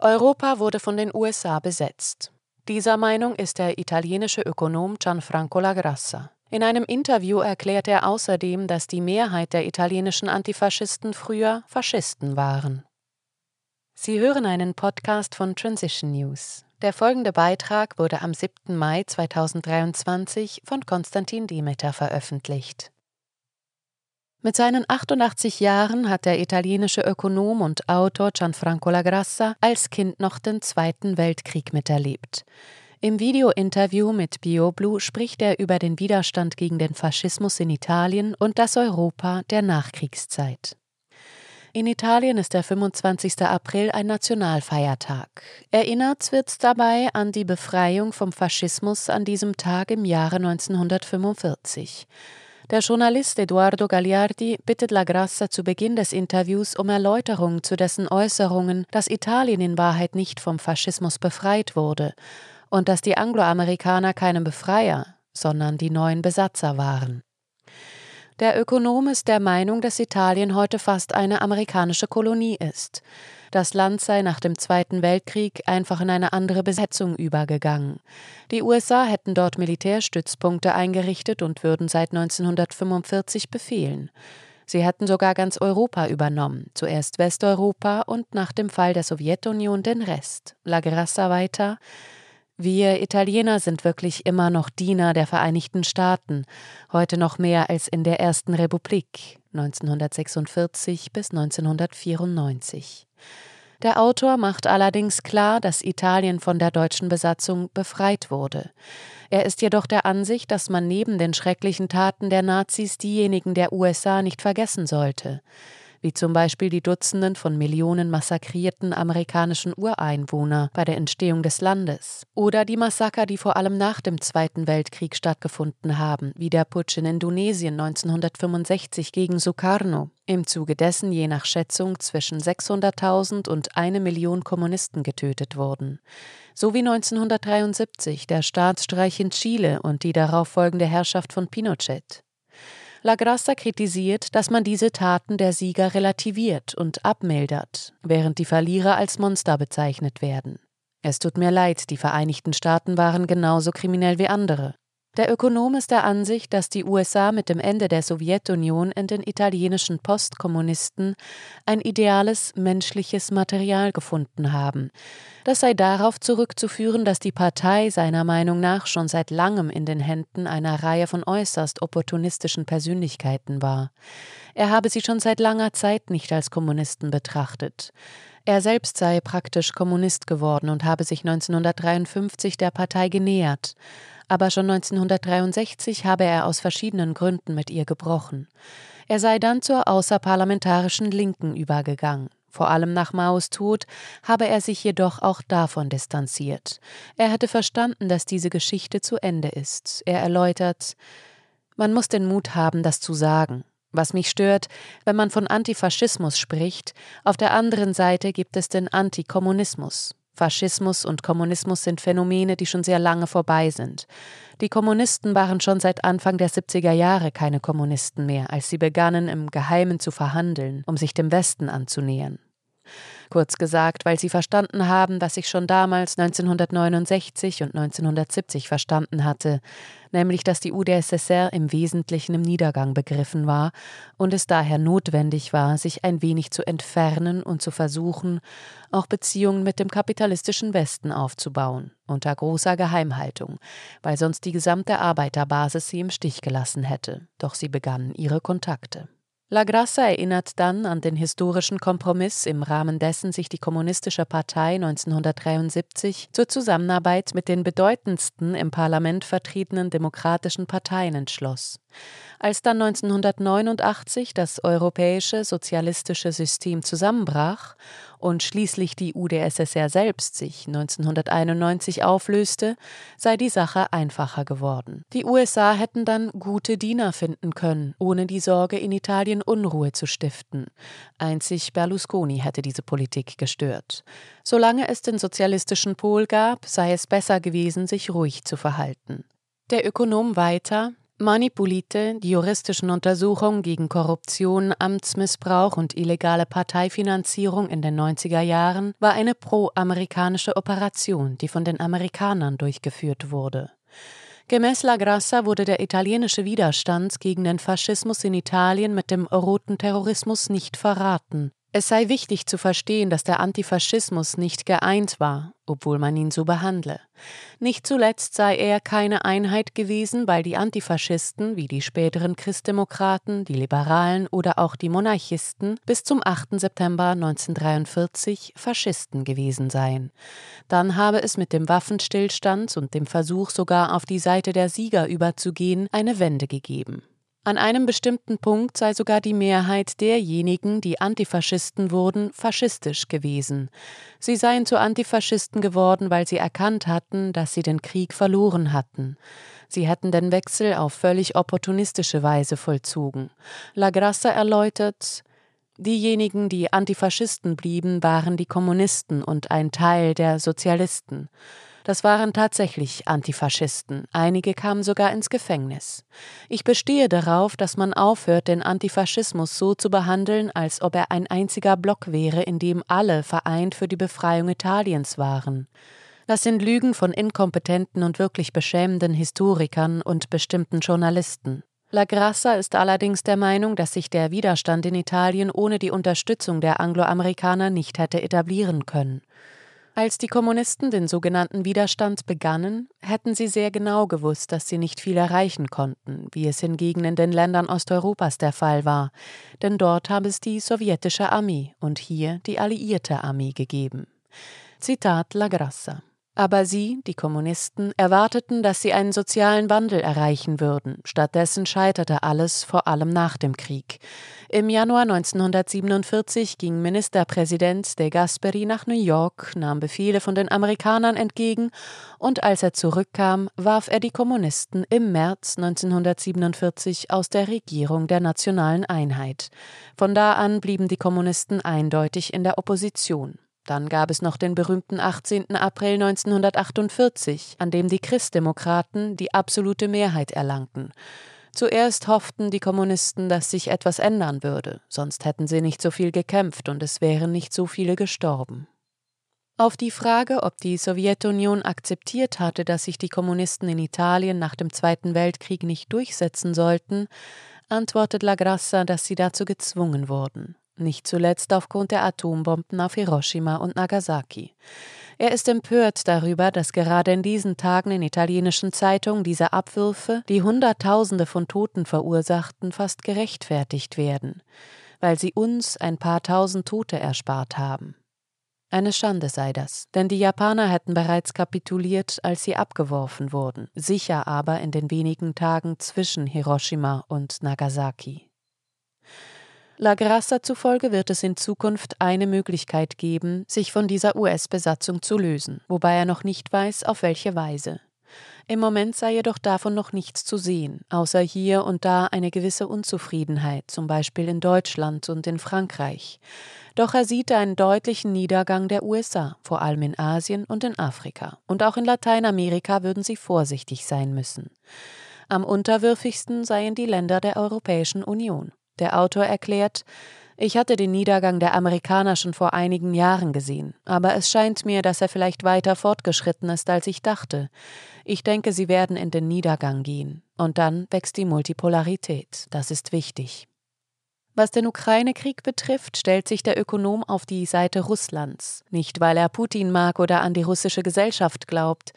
Europa wurde von den USA besetzt. Dieser Meinung ist der italienische Ökonom Gianfranco Lagrassa. In einem Interview erklärt er außerdem, dass die Mehrheit der italienischen Antifaschisten früher Faschisten waren. Sie hören einen Podcast von Transition News. Der folgende Beitrag wurde am 7. Mai 2023 von Konstantin Demeter veröffentlicht. Mit seinen 88 Jahren hat der italienische Ökonom und Autor Gianfranco Lagrassa als Kind noch den Zweiten Weltkrieg miterlebt. Im Videointerview mit BioBlue spricht er über den Widerstand gegen den Faschismus in Italien und das Europa der Nachkriegszeit. In Italien ist der 25. April ein Nationalfeiertag. Erinnert wird dabei an die Befreiung vom Faschismus an diesem Tag im Jahre 1945. Der Journalist Eduardo Gagliardi bittet La Grassa zu Beginn des Interviews um Erläuterung zu dessen Äußerungen, dass Italien in Wahrheit nicht vom Faschismus befreit wurde und dass die Angloamerikaner keine Befreier, sondern die neuen Besatzer waren. Der Ökonom ist der Meinung, dass Italien heute fast eine amerikanische Kolonie ist. Das Land sei nach dem Zweiten Weltkrieg einfach in eine andere Besetzung übergegangen. Die USA hätten dort Militärstützpunkte eingerichtet und würden seit 1945 befehlen. Sie hätten sogar ganz Europa übernommen, zuerst Westeuropa und nach dem Fall der Sowjetunion den Rest. La Grassa weiter wir Italiener sind wirklich immer noch Diener der Vereinigten Staaten, heute noch mehr als in der Ersten Republik 1946 bis 1994. Der Autor macht allerdings klar, dass Italien von der deutschen Besatzung befreit wurde. Er ist jedoch der Ansicht, dass man neben den schrecklichen Taten der Nazis diejenigen der USA nicht vergessen sollte wie zum Beispiel die Dutzenden von Millionen massakrierten amerikanischen Ureinwohner bei der Entstehung des Landes. Oder die Massaker, die vor allem nach dem Zweiten Weltkrieg stattgefunden haben, wie der Putsch in Indonesien 1965 gegen Sukarno, im Zuge dessen je nach Schätzung zwischen 600.000 und eine Million Kommunisten getötet wurden, sowie 1973 der Staatsstreich in Chile und die darauf folgende Herrschaft von Pinochet. La Grassa kritisiert, dass man diese Taten der Sieger relativiert und abmildert, während die Verlierer als Monster bezeichnet werden. Es tut mir leid, die Vereinigten Staaten waren genauso kriminell wie andere. Der Ökonom ist der Ansicht, dass die USA mit dem Ende der Sowjetunion in den italienischen Postkommunisten ein ideales menschliches Material gefunden haben. Das sei darauf zurückzuführen, dass die Partei seiner Meinung nach schon seit langem in den Händen einer Reihe von äußerst opportunistischen Persönlichkeiten war. Er habe sie schon seit langer Zeit nicht als Kommunisten betrachtet. Er selbst sei praktisch Kommunist geworden und habe sich 1953 der Partei genähert aber schon 1963 habe er aus verschiedenen Gründen mit ihr gebrochen. Er sei dann zur außerparlamentarischen Linken übergegangen. Vor allem nach Maos Tod habe er sich jedoch auch davon distanziert. Er hätte verstanden, dass diese Geschichte zu Ende ist. Er erläutert Man muss den Mut haben, das zu sagen. Was mich stört, wenn man von Antifaschismus spricht, auf der anderen Seite gibt es den Antikommunismus. Faschismus und Kommunismus sind Phänomene, die schon sehr lange vorbei sind. Die Kommunisten waren schon seit Anfang der 70er Jahre keine Kommunisten mehr, als sie begannen, im Geheimen zu verhandeln, um sich dem Westen anzunähern. Kurz gesagt, weil sie verstanden haben, was ich schon damals 1969 und 1970 verstanden hatte, nämlich dass die UdSSR im Wesentlichen im Niedergang begriffen war und es daher notwendig war, sich ein wenig zu entfernen und zu versuchen, auch Beziehungen mit dem kapitalistischen Westen aufzubauen, unter großer Geheimhaltung, weil sonst die gesamte Arbeiterbasis sie im Stich gelassen hätte. Doch sie begannen ihre Kontakte. La Grassa erinnert dann an den historischen Kompromiss, im Rahmen dessen sich die Kommunistische Partei 1973 zur Zusammenarbeit mit den bedeutendsten im Parlament vertretenen demokratischen Parteien entschloss. Als dann 1989 das europäische sozialistische System zusammenbrach und schließlich die UdSSR selbst sich 1991 auflöste, sei die Sache einfacher geworden. Die USA hätten dann gute Diener finden können, ohne die Sorge, in Italien Unruhe zu stiften. Einzig Berlusconi hätte diese Politik gestört. Solange es den sozialistischen Pol gab, sei es besser gewesen, sich ruhig zu verhalten. Der Ökonom weiter Manipulite, die juristischen Untersuchungen gegen Korruption, Amtsmissbrauch und illegale Parteifinanzierung in den 90er Jahren, war eine pro-amerikanische Operation, die von den Amerikanern durchgeführt wurde. Gemäß La Grassa wurde der italienische Widerstand gegen den Faschismus in Italien mit dem roten Terrorismus nicht verraten. Es sei wichtig zu verstehen, dass der Antifaschismus nicht geeint war, obwohl man ihn so behandle. Nicht zuletzt sei er keine Einheit gewesen, weil die Antifaschisten, wie die späteren Christdemokraten, die Liberalen oder auch die Monarchisten, bis zum 8. September 1943 Faschisten gewesen seien. Dann habe es mit dem Waffenstillstand und dem Versuch sogar auf die Seite der Sieger überzugehen eine Wende gegeben. An einem bestimmten Punkt sei sogar die Mehrheit derjenigen, die Antifaschisten wurden, faschistisch gewesen. Sie seien zu Antifaschisten geworden, weil sie erkannt hatten, dass sie den Krieg verloren hatten. Sie hätten den Wechsel auf völlig opportunistische Weise vollzogen. La Grassa erläutert, Diejenigen, die Antifaschisten blieben, waren die Kommunisten und ein Teil der Sozialisten. Das waren tatsächlich Antifaschisten. Einige kamen sogar ins Gefängnis. Ich bestehe darauf, dass man aufhört, den Antifaschismus so zu behandeln, als ob er ein einziger Block wäre, in dem alle vereint für die Befreiung Italiens waren. Das sind Lügen von inkompetenten und wirklich beschämenden Historikern und bestimmten Journalisten. La Grassa ist allerdings der Meinung, dass sich der Widerstand in Italien ohne die Unterstützung der Angloamerikaner nicht hätte etablieren können. Als die Kommunisten den sogenannten Widerstand begannen, hätten sie sehr genau gewusst, dass sie nicht viel erreichen konnten, wie es hingegen in den Ländern Osteuropas der Fall war, denn dort habe es die sowjetische Armee und hier die alliierte Armee gegeben. Zitat La Grassa aber sie, die Kommunisten, erwarteten, dass sie einen sozialen Wandel erreichen würden. Stattdessen scheiterte alles, vor allem nach dem Krieg. Im Januar 1947 ging Ministerpräsident de Gasperi nach New York, nahm Befehle von den Amerikanern entgegen und als er zurückkam, warf er die Kommunisten im März 1947 aus der Regierung der nationalen Einheit. Von da an blieben die Kommunisten eindeutig in der Opposition. Dann gab es noch den berühmten 18. April 1948, an dem die Christdemokraten die absolute Mehrheit erlangten. Zuerst hofften die Kommunisten, dass sich etwas ändern würde, sonst hätten sie nicht so viel gekämpft und es wären nicht so viele gestorben. Auf die Frage, ob die Sowjetunion akzeptiert hatte, dass sich die Kommunisten in Italien nach dem Zweiten Weltkrieg nicht durchsetzen sollten, antwortet La Grassa, dass sie dazu gezwungen wurden nicht zuletzt aufgrund der Atombomben auf Hiroshima und Nagasaki. Er ist empört darüber, dass gerade in diesen Tagen in italienischen Zeitungen diese Abwürfe, die Hunderttausende von Toten verursachten, fast gerechtfertigt werden, weil sie uns ein paar tausend Tote erspart haben. Eine Schande sei das, denn die Japaner hätten bereits kapituliert, als sie abgeworfen wurden, sicher aber in den wenigen Tagen zwischen Hiroshima und Nagasaki. La Grassa zufolge wird es in Zukunft eine Möglichkeit geben, sich von dieser US-Besatzung zu lösen, wobei er noch nicht weiß, auf welche Weise. Im Moment sei jedoch davon noch nichts zu sehen, außer hier und da eine gewisse Unzufriedenheit, zum Beispiel in Deutschland und in Frankreich. Doch er sieht einen deutlichen Niedergang der USA, vor allem in Asien und in Afrika. Und auch in Lateinamerika würden sie vorsichtig sein müssen. Am unterwürfigsten seien die Länder der Europäischen Union. Der Autor erklärt, ich hatte den Niedergang der Amerikaner schon vor einigen Jahren gesehen, aber es scheint mir, dass er vielleicht weiter fortgeschritten ist, als ich dachte. Ich denke, sie werden in den Niedergang gehen. Und dann wächst die Multipolarität. Das ist wichtig. Was den Ukraine-Krieg betrifft, stellt sich der Ökonom auf die Seite Russlands. Nicht, weil er Putin mag oder an die russische Gesellschaft glaubt.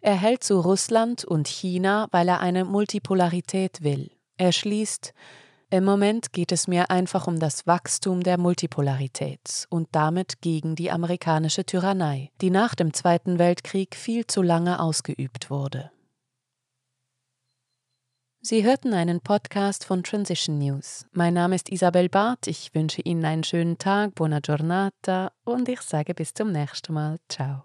Er hält zu Russland und China, weil er eine Multipolarität will. Er schließt, im Moment geht es mir einfach um das Wachstum der Multipolarität und damit gegen die amerikanische Tyrannei, die nach dem Zweiten Weltkrieg viel zu lange ausgeübt wurde. Sie hörten einen Podcast von Transition News. Mein Name ist Isabel Barth, ich wünsche Ihnen einen schönen Tag, buona giornata und ich sage bis zum nächsten Mal. Ciao.